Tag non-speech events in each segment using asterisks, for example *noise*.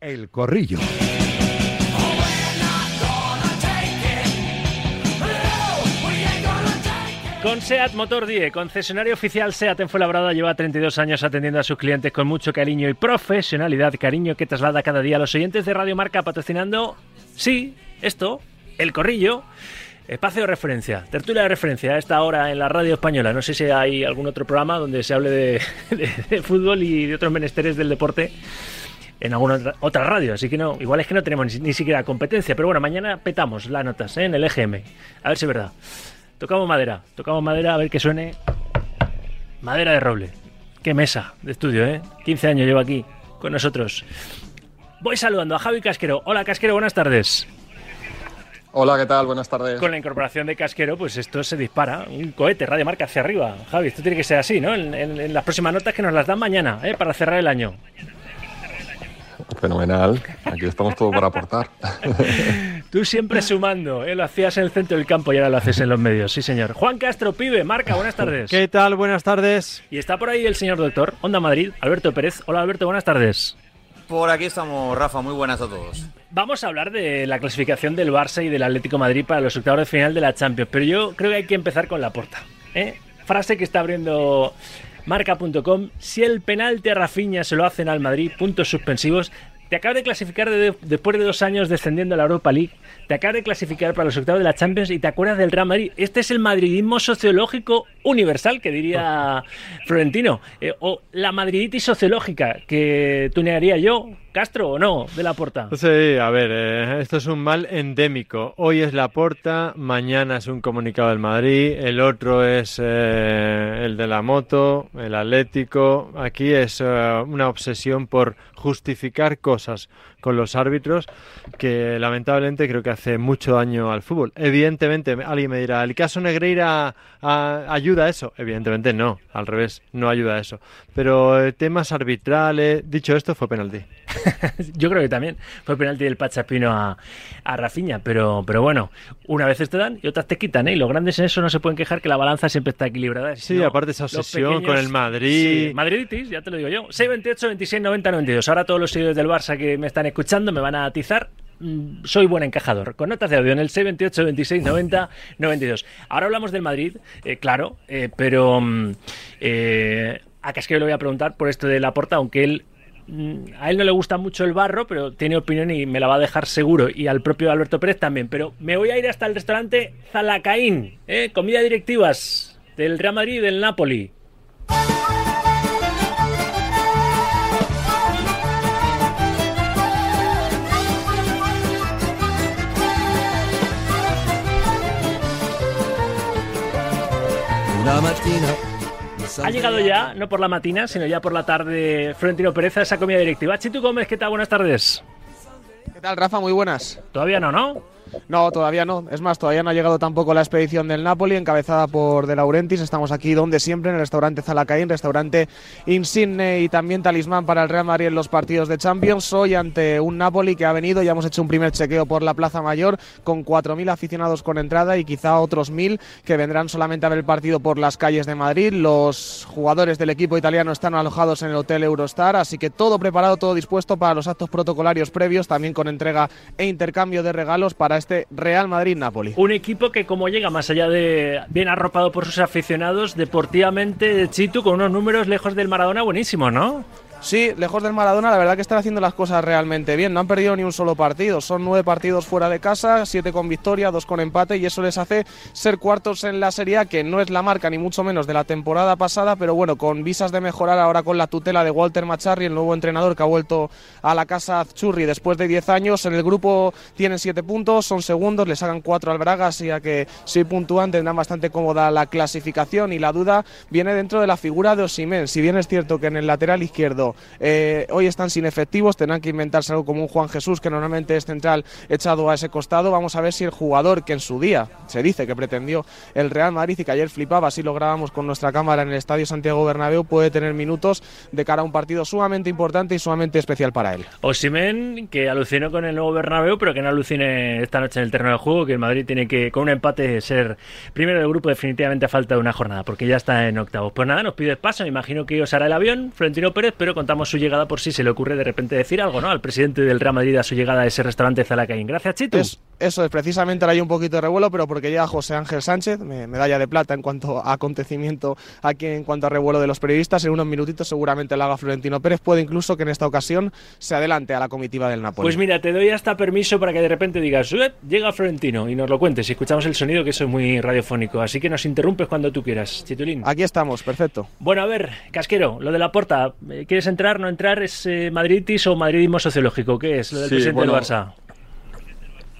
El Corrillo. Con SEAT Motor 10, concesionario oficial SEAT en Fuenlabrada, lleva 32 años atendiendo a sus clientes con mucho cariño y profesionalidad, cariño que traslada cada día a los oyentes de Radio Marca patrocinando, sí, esto, El Corrillo, espacio de referencia, tertulia de referencia a esta hora en la radio española. No sé si hay algún otro programa donde se hable de, *laughs* de- de fútbol y de otros menesteres del deporte en alguna otra, radio, así que no, igual es que no tenemos ni, ni siquiera competencia, pero bueno, mañana petamos las notas ¿eh? en el EGM, a ver si es verdad. Tocamos madera, tocamos madera, a ver que suene. Madera de roble. Qué mesa de estudio, ¿eh? 15 años llevo aquí con nosotros. Voy saludando a Javi Casquero. Hola Casquero, buenas tardes. Hola, ¿qué tal? Buenas tardes. Con la incorporación de Casquero, pues esto se dispara. Un cohete, radio marca hacia arriba. Javi, esto tiene que ser así, ¿no? En, en- en las próximas notas que nos las dan mañana, ¿eh? Para cerrar el año. Fenomenal. Aquí estamos todos para aportar. *laughs* Tú siempre sumando, ¿eh? Lo hacías en el centro del campo y ahora lo haces en los medios. Sí, señor. Juan Castro, pibe, marca, buenas tardes. ¿Qué tal? Buenas tardes. Y está por ahí el señor doctor, Onda Madrid, Alberto Pérez. Hola Alberto, buenas tardes. Por aquí estamos, Rafa. Muy buenas a todos. Vamos a hablar de la clasificación del Barça y del Atlético de Madrid para los octavos de final de la Champions, pero yo creo que hay que empezar con la porta. ¿eh? Frase que está abriendo marca.com. Si el penalti a Rafinha se lo hacen al Madrid, puntos suspensivos. Te acaba de clasificar de- después de dos años descendiendo a la Europa League. Te acaba de clasificar para los octavos de la Champions y te acuerdas del Real Madrid. Este es el madridismo sociológico universal, que diría Florentino. Eh, o la madriditis sociológica, que tunearía yo, Castro o no, de la porta. Sí, a ver, eh, esto es un mal endémico. Hoy es la porta, mañana es un comunicado del Madrid, el otro es eh, el de la moto, el Atlético. Aquí es eh, una obsesión por justificar cosas con los árbitros que lamentablemente creo que hace mucho daño al fútbol. Evidentemente, alguien me dirá, ¿el caso Negreira ayuda a eso? Evidentemente no, al revés, no ayuda a eso. Pero eh, temas arbitrales, dicho esto, fue penalti. *laughs* Yo creo que también fue penalti del Pachapino a, a Rafinha, pero, pero bueno, una vez te dan y otras te quitan, ¿eh? Y los grandes en eso no se pueden quejar que la balanza siempre está equilibrada. Sí, No, aparte esa obsesión con el Madrid. Sí, Madriditis, ya te lo digo yo. 628, 26, 90, 92. Ahora todos los seguidores del Barça que me están escuchando me van a atizar. Mm, Soy buen encajador. Con notas de audio en el 628, 26, 90, 92. Ahora hablamos del Madrid, eh, claro, eh, pero mm, eh, a Casquero le voy a preguntar por esto de la porta, aunque él a él no le gusta mucho el barro, pero tiene opinión y me la va a dejar seguro. Y al propio Alberto Pérez también. Pero me voy a ir hasta el restaurante Zalacaín, ¿eh? comida directivas del Real Madrid y del Napoli. Una Ha llegado ya, no por la matina, sino ya por la tarde, Florentino Pérez a esa comida directiva. Chitu Gómez, ¿qué tal? Buenas tardes. ¿Qué tal, Rafa? Muy buenas. Todavía no, ¿no? No, todavía no. Es más, todavía no ha llegado tampoco la expedición del Napoli, encabezada por De Laurentiis. Estamos aquí donde siempre, en el restaurante Zalacaín, restaurante insigne y también talismán para el Real Madrid en los partidos de Champions. Hoy ante un Napoli que ha venido, ya hemos hecho un primer chequeo por la Plaza Mayor, con 4.000 aficionados con entrada y quizá otros 1.000 que vendrán solamente a ver el partido por las calles de Madrid. Los jugadores del equipo italiano están alojados en el Hotel Eurostar, así que todo preparado, todo dispuesto para los actos protocolarios previos, también con entrega e intercambio de regalos para este Real Madrid-Napoli. Un equipo que como llega más allá de bien arropado por sus aficionados, deportivamente Chitu con unos números lejos del Maradona buenísimos, ¿no? Sí, lejos del Maradona, la verdad que están haciendo las cosas realmente bien. No han perdido ni un solo partido. Son nueve partidos fuera de casa, siete con victoria, dos con empate, y eso les hace ser cuartos en la Serie A, que no es la marca ni mucho menos de la temporada pasada, pero bueno, con visas de mejorar ahora con la tutela de Walter Macharri, el nuevo entrenador que ha vuelto a la casa Churri después de diez años. En el grupo tienen siete puntos, son segundos, les hagan cuatro al Braga, así que si puntúan tendrán bastante cómoda la clasificación y la duda viene dentro de la figura de Osimen. Si bien es cierto que en el lateral izquierdo eh, hoy están sin efectivos, tendrán que inventarse algo como un Juan Jesús, que normalmente es central echado a ese costado. Vamos a ver si el jugador que en su día se dice que pretendió el Real Madrid y que ayer flipaba, así lo grabamos con nuestra cámara en el Estadio Santiago Bernabéu, puede tener minutos de cara a un partido sumamente importante y sumamente especial para él. Osimen, que alucinó con el nuevo Bernabéu, pero que no alucine esta noche en el terreno de juego, que el Madrid tiene que, con un empate, ser primero del grupo definitivamente a falta de una jornada, porque ya está en octavos. Pues nada, nos pides paso, me imagino que os hará el avión, Florentino Pérez, pero contamos su llegada por si se le ocurre de repente decir algo, ¿no? Al presidente del Real Madrid a su llegada a ese restaurante Zalacaín. Gracias, Chitu. Eso es, precisamente ahora hay un poquito de revuelo, pero porque llega José Ángel Sánchez, medalla de plata en cuanto a acontecimiento aquí en cuanto a revuelo de los periodistas. En unos minutitos seguramente lo haga Florentino Pérez. Puede incluso que en esta ocasión se adelante a la comitiva del Napoli. Pues mira, te doy hasta permiso para que de repente digas, llega Florentino y nos lo cuentes y escuchamos el sonido que eso es muy radiofónico. Así que nos interrumpes cuando tú quieras, Chitulín. Aquí estamos, perfecto. Bueno, a ver, Casquero, lo de la porta, eh, ¿quieres entrar, no entrar? ¿Es eh, madridis o madridismo sociológico? ¿Qué es lo del presidente del Barça?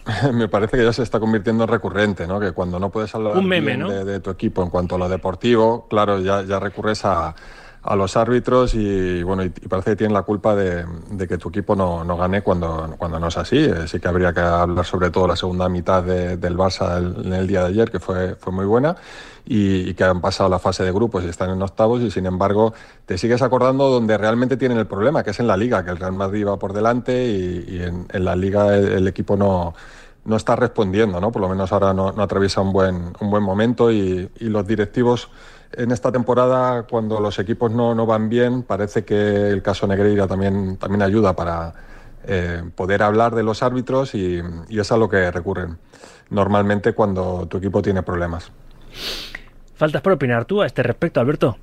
*laughs* Me parece que ya se está convirtiendo en recurrente, ¿no? Que cuando no puedes hablar de, tu equipo en cuanto a lo deportivo, claro, ya, ya recurres a, a los árbitros y bueno y, parece que tienen la culpa de, que tu equipo no, no, gane cuando, cuando no es así. Eh, sí que habría que hablar sobre todo la segunda mitad del Barça en el día de ayer, que fue, fue muy buena, y, que han pasado la fase de grupos y están en octavos y sin embargo te sigues acordando donde realmente tienen el problema, que es en la liga, que el Real Madrid va por delante y, en, la liga el, equipo no no está respondiendo, ¿no? Por lo menos ahora no, no atraviesa un buen, un buen momento y, y los directivos en esta temporada, cuando los equipos no, no van bien, parece que el caso Negreira también, también ayuda para eh, poder hablar de los árbitros y, es a lo que recurren normalmente cuando tu equipo tiene problemas. ¿Faltas por opinar tú a este respecto, Alberto?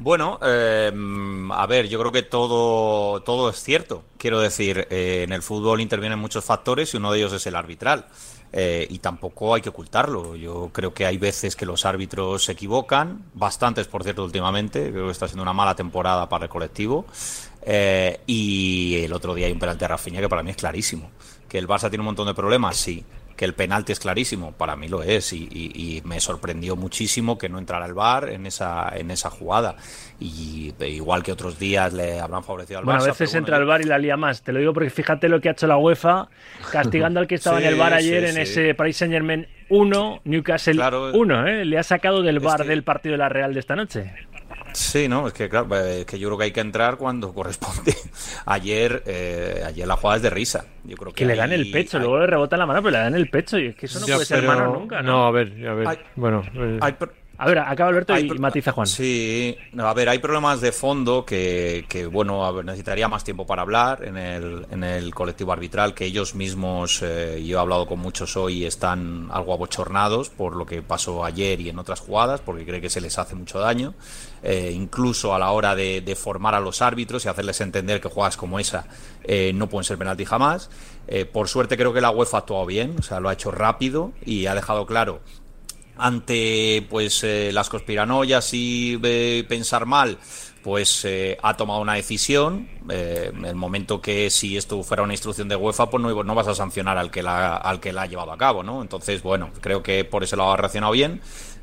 Bueno, eh, a ver, yo creo que todo, todo es cierto. Quiero decir, eh, en el fútbol intervienen muchos factores y uno de ellos es el arbitral. Eh, y tampoco hay que ocultarlo. Yo creo que hay veces que los árbitros se equivocan, bastantes por cierto últimamente, creo que está siendo una mala temporada para el colectivo. Eh, y el otro día hay un penalti a Rafinha que para mí es clarísimo. Que el Barça tiene un montón de problemas, sí, que el penalti es clarísimo, para mí lo es, y, me sorprendió muchísimo que no entrara el VAR en esa, en esa jugada. Y igual que otros días le habrán favorecido al bueno, Barça. a veces entra el VAR y la lía más. Te lo digo porque fíjate lo que ha hecho la UEFA, castigando al que estaba en el VAR ayer en ese Paris Saint Germain 1, Newcastle 1, ¿eh? le ha sacado del VAR del partido de la Real de esta noche. Sí, no, es que claro, es que yo creo que hay que entrar cuando corresponde. *laughs* Ayer, eh, ayer la jugada es de risa. Yo creo que, le dan el pecho, luego le rebota la mano, pero le dan el pecho y es que eso no puede ser mano nunca. No, no a ver, a ver. bueno, eh. A ver, acaba Alberto y matiza Juan. Sí, a ver, hay problemas de fondo que, bueno, necesitaría más tiempo para hablar en el, en el colectivo arbitral, que ellos mismos, eh, yo he hablado con muchos hoy, están algo abochornados por lo que pasó ayer y en otras jugadas, porque cree que se les hace mucho daño, eh, incluso a la hora de, formar a los árbitros y hacerles entender que jugadas como esa eh, no pueden ser penalti jamás. por suerte creo que la UEFA ha actuado bien, o sea, lo ha hecho rápido y ha dejado claro ante pues eh, las conspiranoias y eh, pensar mal, pues eh, ha tomado una decisión. en el momento que si esto fuera una instrucción de UEFA, pues no, no vas a sancionar al que la, al que la ha llevado a cabo, ¿no? Entonces, bueno, creo que por eso lo ha reaccionado bien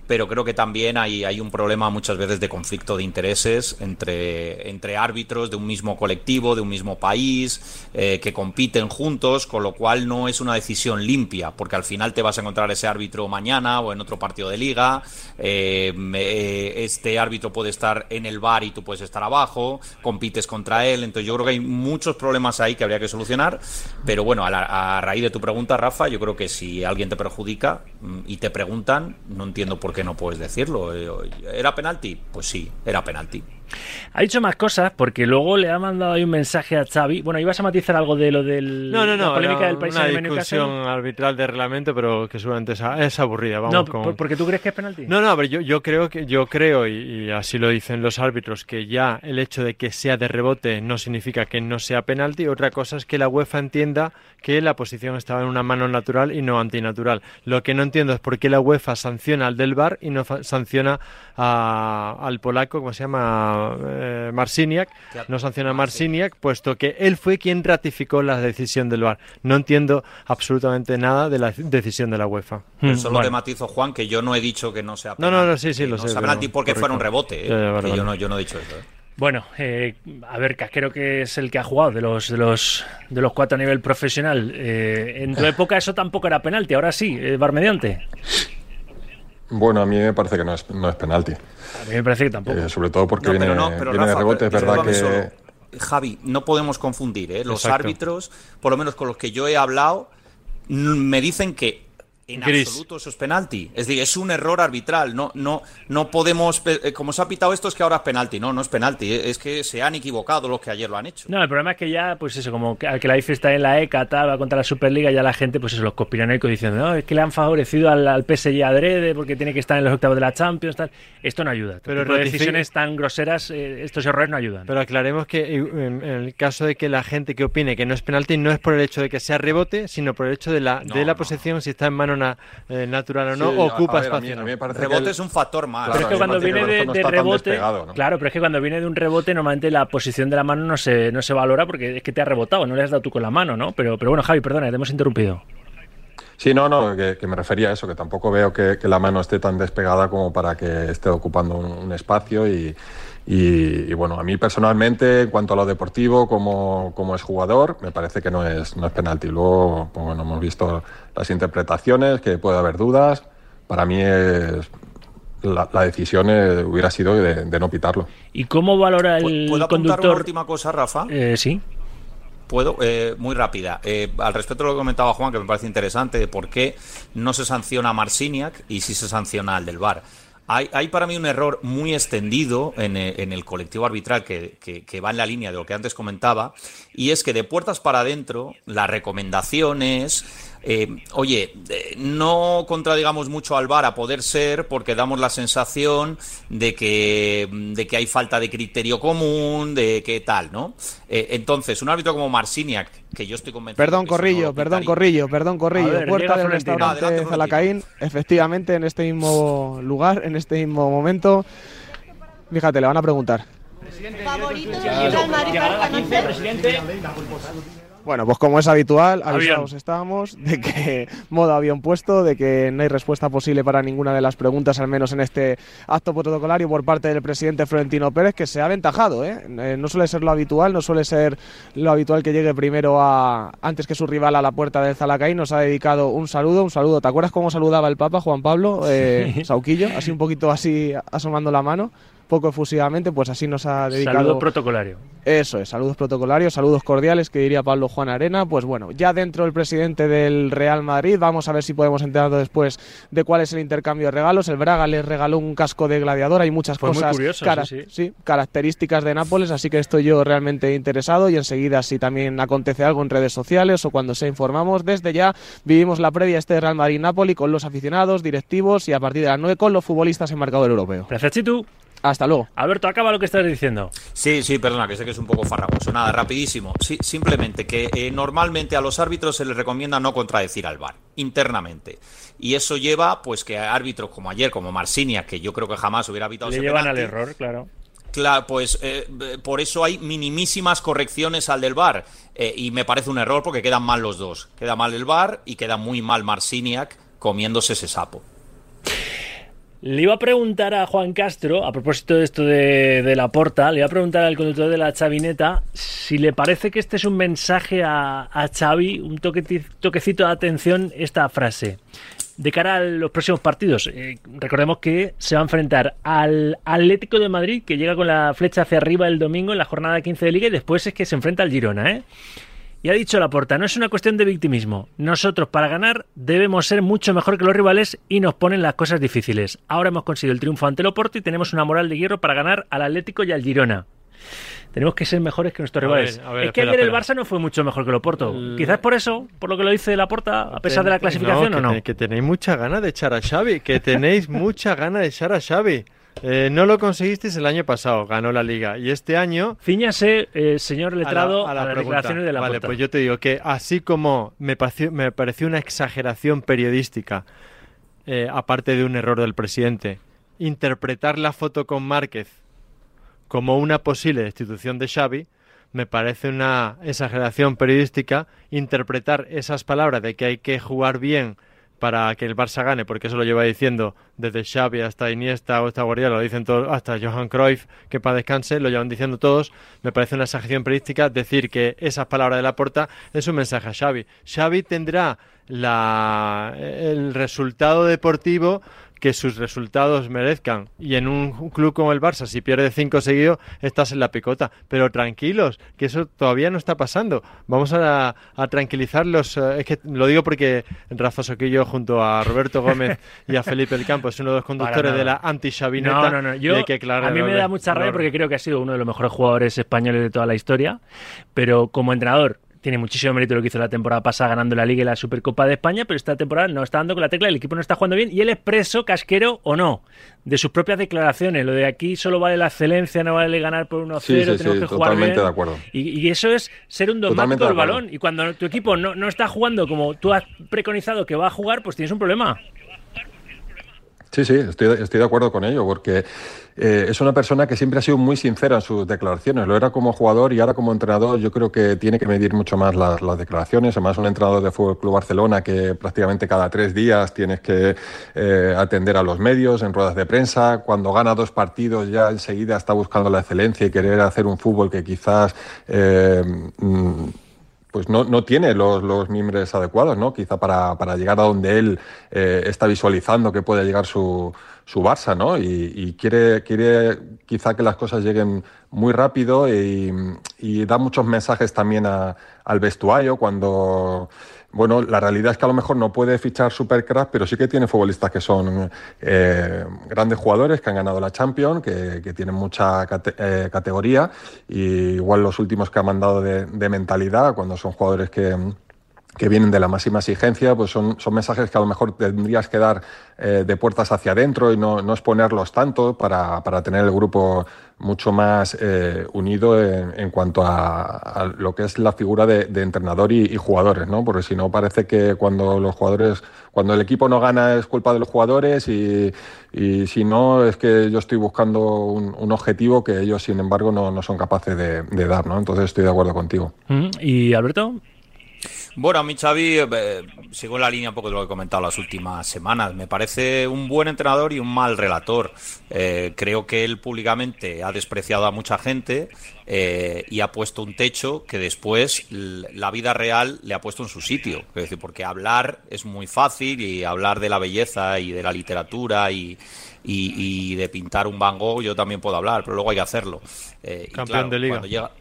pero creo que también hay, hay un problema muchas veces de conflicto de intereses entre, entre árbitros de un mismo colectivo, de un mismo país, eh, que compiten juntos, con lo cual no es una decisión limpia, porque al final te vas a encontrar ese árbitro mañana o en otro partido de liga, eh, eh, este árbitro puede estar en el bar y tú puedes estar abajo, compites contra él, entonces yo creo que hay muchos problemas ahí que habría que solucionar, pero bueno, a, a raíz de tu pregunta, Rafa, yo creo que si alguien te perjudica mm, y te preguntan, no entiendo por qué que no puedes decirlo. Eh, ¿Era penalti? Pues sí, era penalti. Ha dicho más cosas porque luego le ha mandado ahí un mensaje a Xavi. Bueno, ibas a matizar algo de lo del no, no, no, la polémica del país una discusión arbitral de reglamento, pero que seguramente es, aburrida. Vamos no, porque tú crees que es penalti. No, no, pero yo, yo creo que yo creo y, así lo dicen los árbitros que ya el hecho de que sea de rebote no significa que no sea penalti. Otra cosa es que la UEFA entienda que la posición estaba en una mano natural y no antinatural. Lo que no entiendo es por qué la UEFA sanciona al del VAR y no sanciona al polaco, ¿cómo se llama? Eh, Marciniak, no sanciona a Marciniak, puesto que él fue quien ratificó la decisión del VAR. No entiendo absolutamente nada de la decisión de la UEFA. solo te matizo, Juan, que yo no he dicho que no sea penalti. No, no, no sí, sí, lo sé. penalti porque fuera un rebote. ¿eh? yo, no, yo no he dicho eso. ¿eh? Bueno, a ver, Casquero que es el que ha jugado de los de los de los cuatro a nivel profesional. en tu *laughs* época eso tampoco era penalti, ahora sí, bar mediante. Bueno, a mí me parece que no es, no es penalti. A mí me parece que tampoco. Eh, sobre todo porque viene, de rebote, es verdad que... Javi, no podemos confundir, ¿eh? Los árbitros, por lo menos con los que yo he hablado, me dicen que en absoluto eso es penalti. Es decir, es un error arbitral. No, no, no podemos. Eh, como se ha pitado esto, es que ahora es penalti. No, no es penalti. Eh, es que se han equivocado los que ayer lo han hecho. No, el problema es que ya, pues eso, como que, al que la IFE está en la ECA, tal, va contra la Superliga, ya la gente, pues eso, los conspiranoicos diciendo, no, es que le han favorecido al, al PSG adrede porque tiene que estar en los octavos de la Champions, tal. Esto no ayuda. Pero decisiones tan groseras, eh, estos errores no ayudan. Pero aclaremos que en, el caso de que la gente que opine que no es penalti, no es por el hecho de que sea rebote, sino por el hecho de la, de la posesión, si está en eh, natural o no, ocupa espacio. rebote es un factor más. pero es que cuando viene de, rebote, claro, pero es que cuando viene de un rebote, normalmente la posición de la mano no se, no se valora porque es que te ha rebotado, no le has dado tú con la mano, ¿no? Pero, pero bueno, Javi, perdona, te hemos interrumpido. Sí, no, no, que, me refería a eso, que tampoco veo que, la mano esté tan despegada como para que esté ocupando un, espacio y, y, bueno, a mí personalmente, en cuanto a lo deportivo, como, como es jugador, me parece que no es, no es penalti. Luego, pues bueno, hemos visto las interpretaciones, que puede haber dudas. Para mí es, la, decisión eh, hubiera sido de, no pitarlo. ¿Y cómo valora el ¿Puedo conductor? una última cosa, Rafa? Eh, sí. Puedo, eh, muy rápida. Eh, al respecto de lo que comentaba Juan, que me parece interesante, de por qué no se sanciona a Marciniak y sí se sanciona al del VAR. Hay, hay, para mí un error muy extendido en, eh, el colectivo arbitral que, que, va en la línea de lo que antes comentaba, y es que de puertas para adentro, las recomendaciones eh, oye, eh, no contradigamos mucho al VAR a poder ser porque damos la sensación de que, de que hay falta de criterio común, de que tal, ¿no? Eh, entonces, un árbitro como Marciniak, que yo estoy convencido... Perdón, Corrillo, perdón, Corrillo, perdón, Corrillo. Puerta del restaurante Zalacaín, efectivamente, en este mismo lugar, en este mismo momento. Fíjate, le van a preguntar. ¿Favorito de presidente? Bueno, pues como es habitual, avisados estábamos de que *laughs* modo había puesto, de que no hay respuesta posible para ninguna de las preguntas, al menos en este acto protocolario por parte del presidente Florentino Pérez, que se ha aventajado. ¿eh? ¿eh? no suele ser lo habitual, no suele ser lo habitual que llegue primero a antes que su rival a la puerta del Zalacay. Nos ha dedicado un saludo, un saludo. ¿Te acuerdas cómo saludaba el Papa Juan Pablo eh, Sauquillo? Así un poquito así asomando la mano poco efusivamente, pues así nos ha dedicado. Saludo protocolario. Eso es, saludos protocolarios, saludos cordiales, que diría Pablo Juan Arena. Pues bueno, ya dentro el presidente del Real Madrid, vamos a ver si podemos enterar después de cuál es el intercambio de regalos. El Braga les regaló un casco de gladiador, hay muchas cosas, sí, características de Nápoles, así que estoy yo realmente interesado y enseguida si también acontece algo en redes sociales o cuando se informamos, desde ya vivimos la previa este Real Madrid-Nápoles con los aficionados, directivos y a partir de las 9 con los futbolistas en marcador europeo. Gracias, Chitu. Hasta luego. Alberto, acaba lo que estás diciendo. Sí, sí, perdona, que sé que es un poco farragoso. Nada, rapidísimo. Sí, simplemente que eh, normalmente a los árbitros se les recomienda no contradecir al VAR, internamente. Y eso lleva, pues, que árbitros como ayer, como Marsinia, que yo creo que jamás hubiera evitado Le llevan al error, claro. Claro, pues eh, por eso hay minimísimas correcciones al del VAR. Eh, y me parece un error porque quedan mal los dos. Queda mal el VAR y queda muy mal Marciniak comiéndose ese sapo. Le iba a preguntar a Juan Castro, a propósito de esto de, la porta, le iba a preguntar al conductor de la chavineta si le parece que este es un mensaje a, a Xavi, un toquecito de atención esta frase. De cara a los próximos partidos, eh, recordemos que se va a enfrentar al Atlético de Madrid, que llega con la flecha hacia arriba el domingo en la jornada 15 de Liga, y después es que se enfrenta al Girona, ¿eh? Y ha dicho Laporta, no es una cuestión de victimismo. Nosotros para ganar debemos ser mucho mejor que los rivales y nos ponen las cosas difíciles. Ahora hemos conseguido el triunfo ante el Oporto y tenemos una moral de hierro para ganar al Atlético y al Girona. Tenemos que ser mejores que nuestros rivales. es que ayer el Barça no fue mucho mejor que el Oporto. Quizás por eso, por lo que lo dice Laporta, a pesar de la clasificación o no. Que tenéis mucha gana de echar a Xavi, que tenéis mucha gana de echar a Xavi. Eh, no lo conseguisteis el año pasado, ganó la liga. Y este año. Cíñase, eh, señor letrado, a, las declaraciones de la Vale, pues yo te digo que así como me pareció, me pareció una exageración periodística, eh, aparte de un error del presidente, interpretar la foto con Márquez como una posible destitución de Xavi, me parece una exageración periodística interpretar esas palabras de que hay que jugar bien para que el Barça gane, porque eso lo lleva diciendo desde Xavi hasta Iniesta o hasta Guardiola, lo dicen todos, hasta Johan Cruyff, que para descanse, lo llevan diciendo todos. Me parece una exageración periodística decir que esas palabras de la porta es un mensaje a Xavi. Xavi tendrá la, el resultado deportivo que sus resultados merezcan. Y en un club como el Barça, si pierde cinco seguidos, estás en la picota. Pero tranquilos, que eso todavía no está pasando. Vamos a, tranquilizarlos. Eh, es que lo digo porque Rafa Soquillo, junto a Roberto Gómez y a Felipe El Campo, es uno de los conductores de la anti-Chavineta. No, no, no. Yo, a mí me da mucha rabia porque creo que ha sido uno de los mejores jugadores españoles de toda la historia. Pero como entrenador, tiene muchísimo mérito lo que hizo la temporada pasada ganando la Liga y la Supercopa de España, pero esta temporada no está dando con la tecla, el equipo no está jugando bien y él expreso, casquero o no, de sus propias declaraciones. Lo de aquí solo vale la excelencia, no vale ganar por 1-0, tenemos que jugar bien. De acuerdo. Y, eso es ser un dogmático del balón. Y cuando tu equipo no, no está jugando como tú has preconizado que va a jugar, pues tienes un problema. Sí, sí, estoy, de acuerdo con ello, porque eh, es una persona que siempre ha sido muy sincera en sus declaraciones. Lo era como jugador y ahora como entrenador yo creo que tiene que medir mucho más las, declaraciones. Además, un entrenador de Fútbol Club Barcelona que prácticamente cada tres días tienes que eh, atender a los medios en ruedas de prensa. Cuando gana dos partidos ya enseguida está buscando la excelencia y querer hacer un fútbol que quizás... Eh, mm, pues no, no tiene los, los, miembros adecuados, ¿no? Quizá para, para llegar a donde él está visualizando que puede llegar su, su Barça, ¿no? Y, quiere, quiere quizá que las cosas lleguen muy rápido y, da muchos mensajes también al vestuario cuando, bueno, la realidad es que a lo mejor no puede fichar supercrack, pero sí que tiene futbolistas que son eh, grandes jugadores, que han ganado la Champions, que, tienen mucha eh, categoría y igual los últimos que ha mandado de mentalidad, cuando son jugadores que que vienen de la máxima exigencia, pues son, son mensajes que a lo mejor tendrías que dar eh, de puertas hacia adentro y no, no exponerlos tanto para, para, tener el grupo mucho más eh, unido en, cuanto a, lo que es la figura de, entrenador y, jugadores, ¿no? Porque si no parece que cuando los jugadores, cuando el equipo no gana es culpa de los jugadores y, si no es que yo estoy buscando un, objetivo que ellos, sin embargo, no, no son capaces de, de, dar, ¿no? Entonces estoy de acuerdo contigo. ¿Y Alberto? Bueno, a mí Xavi, eh, sigo en la línea un poco de lo que he comentado las últimas semanas. Me parece un buen entrenador y un mal relator. Eh, creo que él públicamente ha despreciado a mucha gente eh, y ha puesto un techo que después la vida real le ha puesto en su sitio. Es decir, porque hablar es muy fácil y hablar de la belleza y de la literatura y, de pintar un Van Gogh yo también puedo hablar, pero luego hay que hacerlo. Campeón de liga.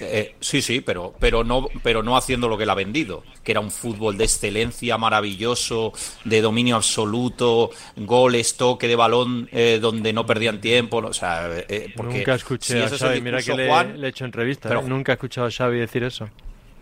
Eh, sí, sí, pero, pero, no, pero no haciendo lo que él ha vendido, que era un fútbol de excelencia maravilloso, de dominio absoluto, goles, toque de balón eh, donde no perdían tiempo. O sea, eh, porque nunca escuché a Xavi, mira que le, he hecho entrevista, pero, nunca he escuchado a Xavi decir eso.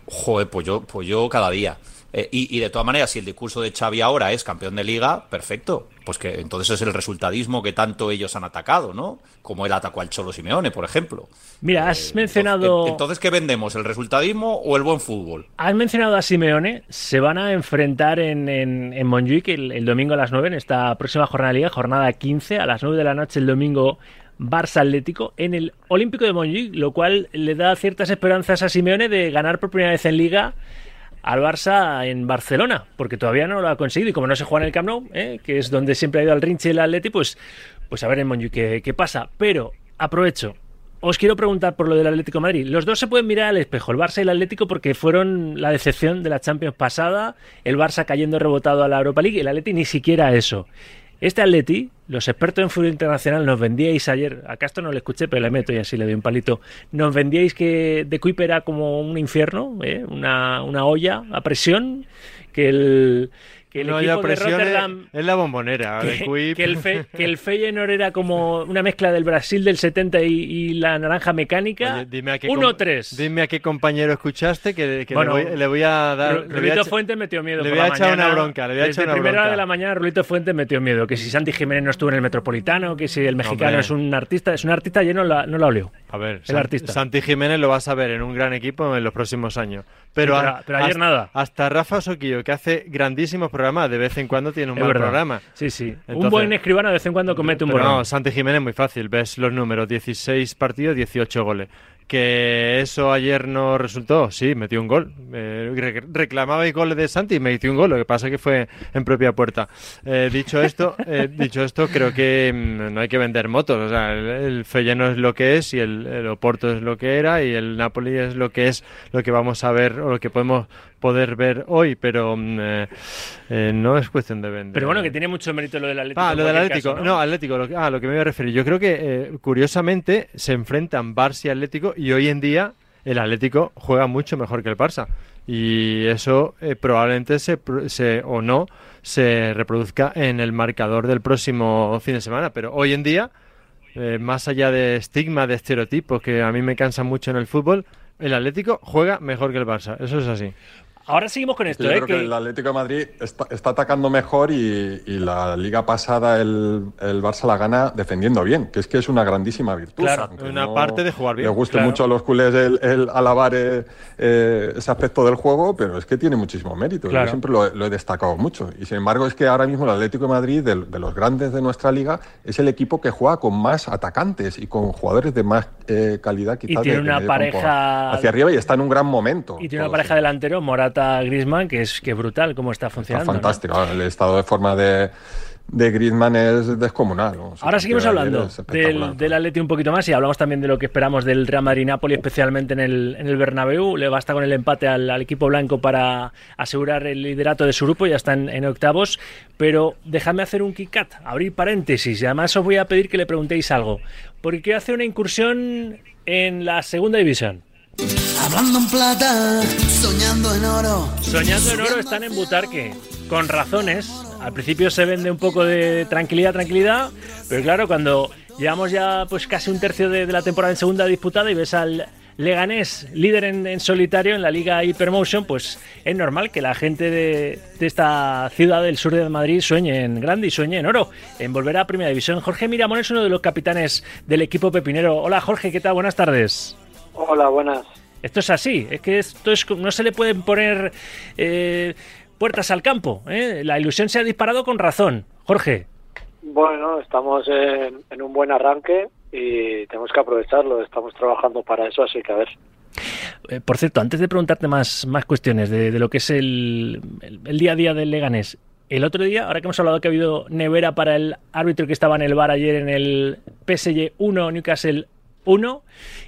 Joder, pues yo, pues yo cada día. Eh, y, de todas maneras, si el discurso de Xavi ahora es campeón de liga, perfecto. Pues que entonces es el resultadismo que tanto ellos han atacado, ¿no? Como él atacó al Cholo Simeone, por ejemplo. Mira, has eh, mencionado. Entonces, ¿qué vendemos? ¿El resultadismo o el buen fútbol? Has mencionado a Simeone. Se van a enfrentar en, en, en Montjuic el, domingo a las 9, en esta próxima jornada de liga, jornada 15, a las 9 de la noche el domingo. Barça Atlético en el Olímpico de Montjuic, lo cual le da ciertas esperanzas a Simeone de ganar por primera vez en liga al Barça en Barcelona, porque todavía no lo ha conseguido y como no se juega en el Camp Nou, ¿eh? que es donde siempre ha ido al Rinche el Atleti, pues, pues a ver en Montjuic qué, pasa. Pero aprovecho, os quiero preguntar por lo del Atlético Madrid. Los dos se pueden mirar al espejo, el Barça y el Atlético, porque fueron la decepción de la Champions pasada, el Barça cayendo rebotado a la Europa League, el Atleti ni siquiera eso. Este Atleti, los expertos en fútbol internacional nos vendíais ayer, acá esto no lo escuché, pero le meto y así le doy un palito, nos vendíais que De Kuip era como un infierno, ¿eh? una, una olla a presión, que el que el equipo de Rotterdam es, la bombonera que, que, el *laughs* que el Feyenoord era como una mezcla del Brasil del 70 y, la naranja mecánica. 1-3 dime a qué compañero escuchaste que, le, voy, a dar Rulito Fuentes metió miedo le voy a echar una bronca le voy a echar una primera hora de la mañana Rulito Fuentes metió miedo que si Santi Jiménez no estuvo en el Metropolitano que si el mexicano es un artista es un artista yo no la, no la olió. A ver el artista. Santi Jiménez lo vas a ver en un gran equipo en los próximos años. Pero, pero, ayer nada. hasta Rafa Soquillo que hace grandísimos programas de vez en cuando tiene un buen programa. Sí, sí. un buen escribano de vez en cuando comete un buen No, Santi Jiménez muy fácil. Ves los números: 16 partidos, 18 goles. Que eso ayer no resultó, sí, metió un gol. Eh, reclamaba el gol de Santi y me metió un gol, lo que pasa que fue en propia puerta. Eh, dicho esto, eh, *laughs* dicho esto, creo que mm, no hay que vender motos. O sea, el, el Feyeno es lo que es y el, el, Oporto es lo que era y el Napoli es lo que es, lo que vamos a ver o lo que podemos poder ver hoy, pero mm, eh, eh, no es cuestión de vender. Pero bueno, que tiene mucho mérito lo del Atlético. Ah, lo del Atlético. ¿no? Atlético. Lo que, ah, lo que me voy a referir. Yo creo que, eh, curiosamente, se enfrentan Barça y Atlético y hoy en día el Atlético juega mucho mejor que el Barça. Y eso probablemente se, se, o no se reproduzca en el marcador del próximo fin de semana. Pero hoy en día, más allá de estigma, de estereotipos que a mí me cansan mucho en el fútbol, el Atlético juega mejor que el Barça. Eso es así. Ahora seguimos con esto. Yo ¿eh? creo que... el Atlético de Madrid está, atacando mejor y, la liga pasada el, el, Barça la gana defendiendo bien, que es que es una grandísima virtud. Claro, una parte de jugar bien. Me gusta mucho a los culés el, alabar eh, eh, ese aspecto del juego, pero es que tiene muchísimo mérito. Yo siempre lo, he destacado mucho. Y sin embargo, es que ahora mismo el Atlético de Madrid, de, los grandes de nuestra liga, es el equipo que juega con más atacantes y con jugadores de más eh, calidad. y tiene una pareja hacia arriba y está en un gran momento. Y tiene una pareja delantero, Morata Griezmann, que es que brutal cómo está funcionando. fantástico, el estado de forma de, de Griezmann es descomunal. Ahora seguimos hablando del, del Atleti un poquito más y hablamos también de lo que esperamos del Real Madrid-Napoli, especialmente en el, en el Bernabéu. Le basta con el empate al, equipo blanco para asegurar el liderato de su grupo, ya están en, octavos. Pero déjame hacer un kick abrir paréntesis y además os voy a pedir que le preguntéis algo. ¿Por qué hace una incursión en la segunda división? Hablando en plata, soñando en oro. Soñando en oro están en Butarque, con razones. Al principio se vende un poco de tranquilidad, tranquilidad, pero claro, cuando llevamos ya pues casi un tercio de, la temporada en segunda disputada y ves al Leganés líder en, solitario en la Liga Hypermotion, pues es normal que la gente de, de, esta ciudad del sur de Madrid sueñe en grande y sueñe en oro, en volver a Primera División. Jorge Miramón es uno de los capitanes del equipo pepinero. Hola Jorge, ¿qué tal? Buenas tardes. Hola, buenas. Esto es así, es que esto es, no se le pueden poner eh, puertas al campo. ¿eh? La ilusión se ha disparado con razón. Jorge. Bueno, estamos en, un buen arranque y tenemos que aprovecharlo. Estamos trabajando para eso, así que a ver. Eh, por cierto, antes de preguntarte más, más cuestiones de, lo que es el, el, día a día del Leganés, el otro día, ahora que hemos hablado que ha habido nevera para el árbitro que estaba en el bar ayer en el PSG 1, Newcastle 1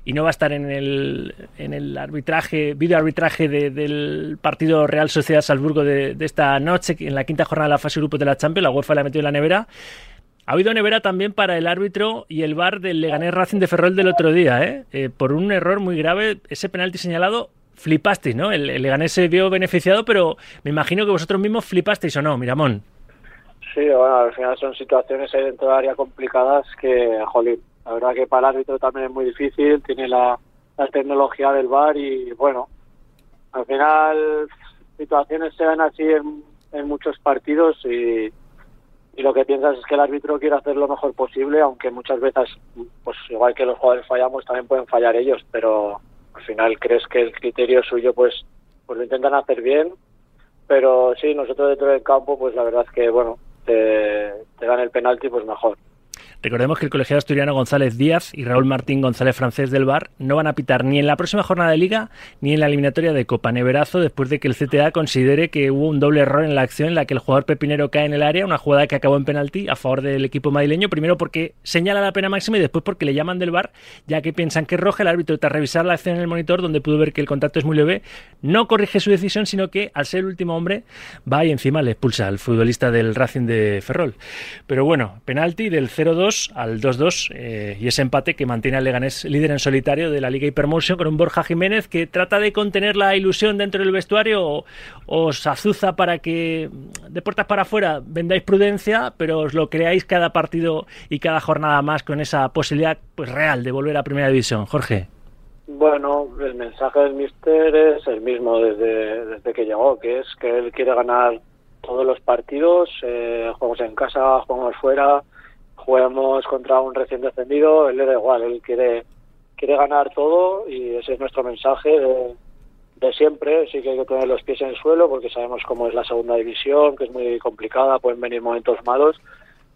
y no va a estar en el, en el arbitraje, video arbitraje del partido Real Sociedad Salzburgo de, esta noche, en la quinta jornada de la fase grupo de la Champions, la UEFA la ha metido en la nevera. Ha habido nevera también para el árbitro y el bar del Leganés Racing de Ferrol del otro día, ¿eh? Eh, por un error muy grave, ese penalti señalado, flipasteis, ¿no? El, Leganés se vio beneficiado, pero me imagino que vosotros mismos flipasteis o no, Miramón. Sí, bueno, al final son situaciones ahí dentro del área complicadas que, jolín, la verdad que para el árbitro también es muy difícil, tiene la, tecnología del VAR y bueno, al final situaciones se ven así en, muchos partidos y, y, lo que piensas es que el árbitro quiere hacer lo mejor posible, aunque muchas veces, pues igual que los jugadores fallamos, también pueden fallar ellos, pero al final crees que el criterio suyo pues, pues lo intentan hacer bien, pero sí, nosotros dentro del campo, pues la verdad es que bueno, te dan el penalti, pues mejor. Recordemos que el colegiado asturiano González Díaz y Raúl Martín González Francés del Bar no van a pitar ni en la próxima jornada de liga ni en la eliminatoria de Copa Neverazo después de que el CTA considere que hubo un doble error en la acción en la que el jugador pepinero cae en el área, una jugada que acabó en penalti a favor del equipo madrileño, primero porque señala la pena máxima y después porque le llaman del Bar, ya que piensan que es roja, el árbitro tras revisar la acción en el monitor donde pudo ver que el contacto es muy leve, no corrige su decisión, sino que al ser último hombre va y encima le expulsa al futbolista del Racing de Ferrol. Pero bueno, penalti del 0-2 al 2-2 eh, y ese empate que mantiene al Leganés líder en solitario de la Liga Hypermotion con un Borja Jiménez que trata de contener la ilusión dentro del vestuario o os azuza para que de puertas para afuera vendáis prudencia, pero os lo creáis cada partido y cada jornada más con esa posibilidad pues real de volver a Primera División. Jorge. Bueno, el mensaje del Mister es el mismo desde, desde que llegó, que es que él quiere ganar todos los partidos, eh, jugamos en casa, jugamos fuera, juguemos contra un recién descendido, él le da igual, él quiere, quiere ganar todo y ese es nuestro mensaje de, siempre. Sí que hay que tener los pies en el suelo porque sabemos cómo es la segunda división, que es muy complicada, pueden venir momentos malos,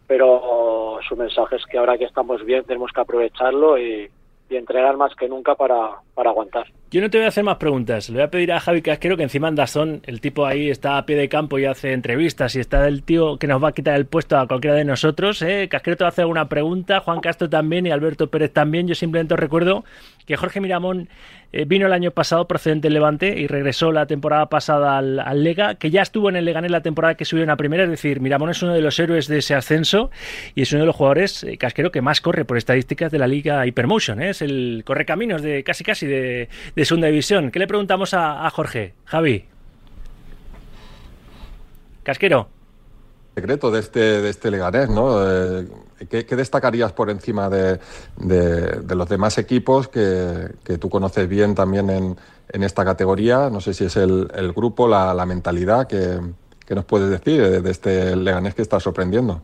pero su mensaje es que ahora que estamos bien tenemos que aprovecharlo y, entregar más que nunca para, para aguantar. Yo no te voy a hacer más preguntas. Le voy a pedir a Javi Casquero que encima en Dazón, el tipo ahí está a pie de campo y hace entrevistas y está el tío que nos va a quitar el puesto a cualquiera de nosotros. ¿eh? Casquero te va a hacer una pregunta, Juan Castro también y Alberto Pérez también. Yo simplemente os recuerdo que Jorge Miramón eh, vino el año pasado procedente del Levante y regresó la temporada pasada al, Lega, que ya estuvo en el Leganés la temporada que subió a primera. Es decir, Miramón es uno de los héroes de ese ascenso y es uno de los jugadores, eh, Casquero, que más corre por estadísticas de la Liga Hypermotion. Es el correcaminos de casi casi de, de segunda división. ¿Qué le preguntamos a, Jorge? Javi. Casquero. Secreto de este, de este Leganés, ¿no? Eh, ¿qué, destacarías por encima de, los demás equipos que, tú conoces bien también en, esta categoría? No sé si es el, grupo, la, mentalidad que, nos puedes decir de este Leganés que está sorprendiendo.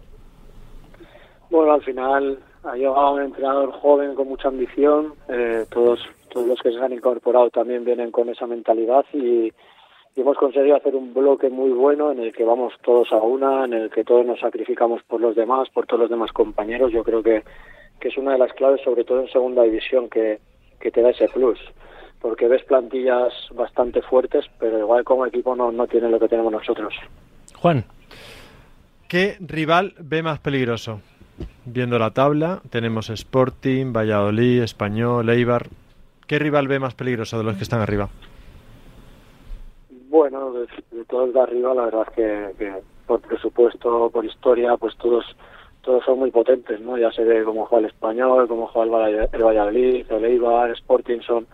Bueno, al final ha llegado un entrenador joven con mucha ambición, eh, todos todos los que se han incorporado también vienen con esa mentalidad y, hemos conseguido hacer un bloque muy bueno en el que vamos todos a una, en el que todos nos sacrificamos por los demás, por todos los demás compañeros. Yo creo que, es una de las claves, sobre todo en segunda división, que, te da ese plus. Porque ves plantillas bastante fuertes, pero igual como equipo no, no tiene lo que tenemos nosotros. Juan. ¿Qué rival ve más peligroso? Viendo la tabla, tenemos Sporting, Valladolid, Español, Eibar. ¿Qué rival ve más peligroso de los que están arriba? Bueno, de, todos de arriba, la verdad es que, por presupuesto, por historia, pues todos todos son muy potentes, ¿no? Ya se ve cómo juega el Español, cómo juega el, Valladolid, el Eibar, el Sporting, son,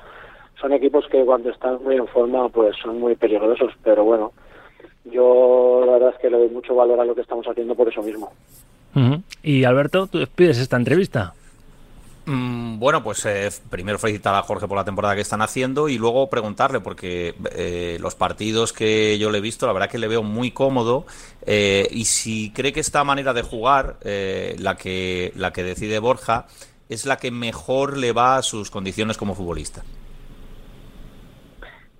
son equipos que cuando están muy en forma, pues son muy peligrosos, pero bueno, yo la verdad es que le doy mucho valor a lo que estamos haciendo por eso mismo. Y Alberto, tú despides esta entrevista. Mm, bueno, pues eh, primero felicitar a Jorge por la temporada que están haciendo y luego preguntarle, porque eh, los partidos que yo le he visto, la verdad que le veo muy cómodo eh, y si cree que esta manera de jugar, la, que, la que decide Borja, es la que mejor le va a sus condiciones como futbolista.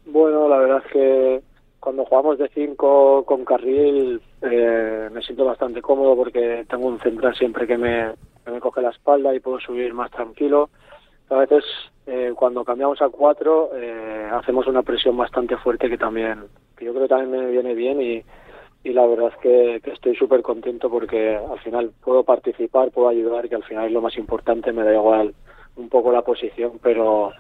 Bueno, la verdad es que cuando jugamos de 5 con carril me siento bastante cómodo porque tengo un central siempre que me, me coge la espalda y puedo subir más tranquilo. A veces eh, cuando cambiamos a cuatro eh, hacemos una presión bastante fuerte que también, que yo creo que también me viene bien y, y la verdad es que, estoy súper contento porque al final puedo participar, puedo ayudar, que al final es lo más importante, me da igual un poco la posición, pero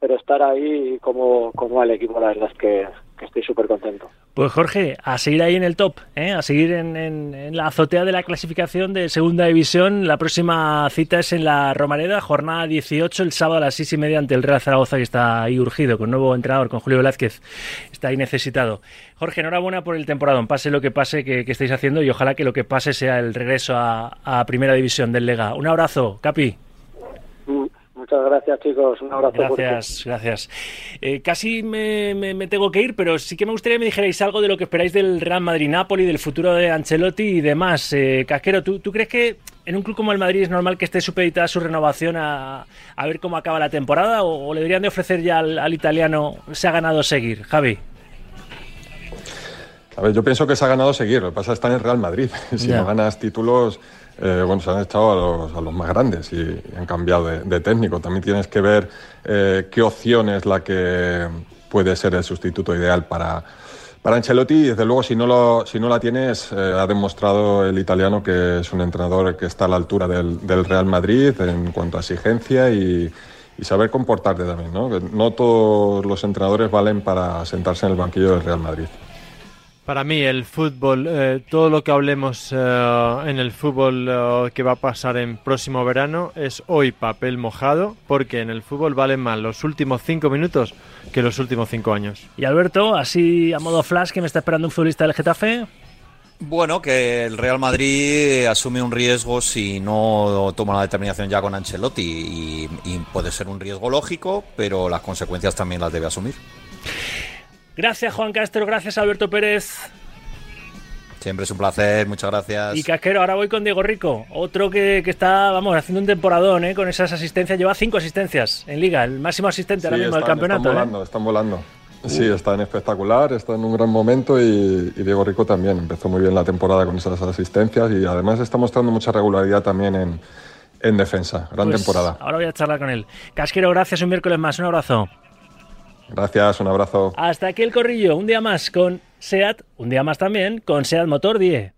pero estar ahí como, como al equipo la verdad es que, estoy súper contento. Pues Jorge, a seguir ahí en el top, ¿eh? a seguir en, la azotea de la clasificación de Segunda División. La próxima cita es en la Romareda, jornada 18, el sábado a las 6 y media ante el Real Zaragoza, que está ahí urgido, con nuevo entrenador, con Julio Velázquez, está ahí necesitado. Jorge, enhorabuena por el temporada, pase lo que pase que, estéis haciendo y ojalá que lo que pase sea el regreso a, a Primera División del Lega. Un abrazo, Capi. Muchas gracias, chicos. Un abrazo. Gracias, gracias. Eh, casi me, tengo que ir, pero sí que me gustaría que me dijerais algo de lo que esperáis del Real Madrid-Napoli, del futuro de Ancelotti y demás. Eh, Casquero, ¿tú, ¿tú, crees que en un club como el Madrid es normal que esté supeditada su renovación a, ver cómo acaba la temporada o, le deberían de ofrecer ya al, italiano se ha ganado seguir? Javi. A ver, yo pienso que se ha ganado seguir. Lo que pasa es que está en el Real Madrid. *laughs* si no ganas títulos eh, bueno, se han echado a los, más grandes y han cambiado de, técnico. También tienes que ver eh, qué opción es la que puede ser el sustituto ideal para, para Ancelotti. Y desde luego, si no, lo, si no la tienes, eh, ha demostrado el italiano que es un entrenador que está a la altura del, Real Madrid en cuanto a exigencia y saber comportarte también. ¿no? no todos los entrenadores valen para sentarse en el banquillo del Real Madrid. Para mí el fútbol, eh, todo lo que hablemos eh, en el fútbol eh, que va a pasar en próximo verano es hoy papel mojado, porque en el fútbol valen más los últimos cinco minutos que los últimos cinco años. Y Alberto, así a modo flash, que me está esperando un futbolista del Getafe? Bueno, que el Real Madrid asume un riesgo si no toma la determinación ya con Ancelotti y puede ser un riesgo lógico, pero las consecuencias también las debe asumir. Gracias Juan Castro, gracias Alberto Pérez. Siempre es un placer, muchas gracias. Y Casquero, ahora voy con Diego Rico, otro que, está, vamos, haciendo un temporadón ¿eh? con esas asistencias. Lleva cinco asistencias en liga, el máximo asistente ahora mismo del campeonato. Están volando, ¿eh? están volando. Sí, está en espectacular, está en un gran momento y, Diego Rico también. Empezó muy bien la temporada con esas asistencias y además está mostrando mucha regularidad también en, en defensa. Gran pues temporada. Ahora voy a charlar con él. Casquero, gracias. Un miércoles más. Un abrazo. Gracias, un abrazo. Hasta aquí el corrillo. Un día más con SEAT. Un día más también con SEAT Motor 10.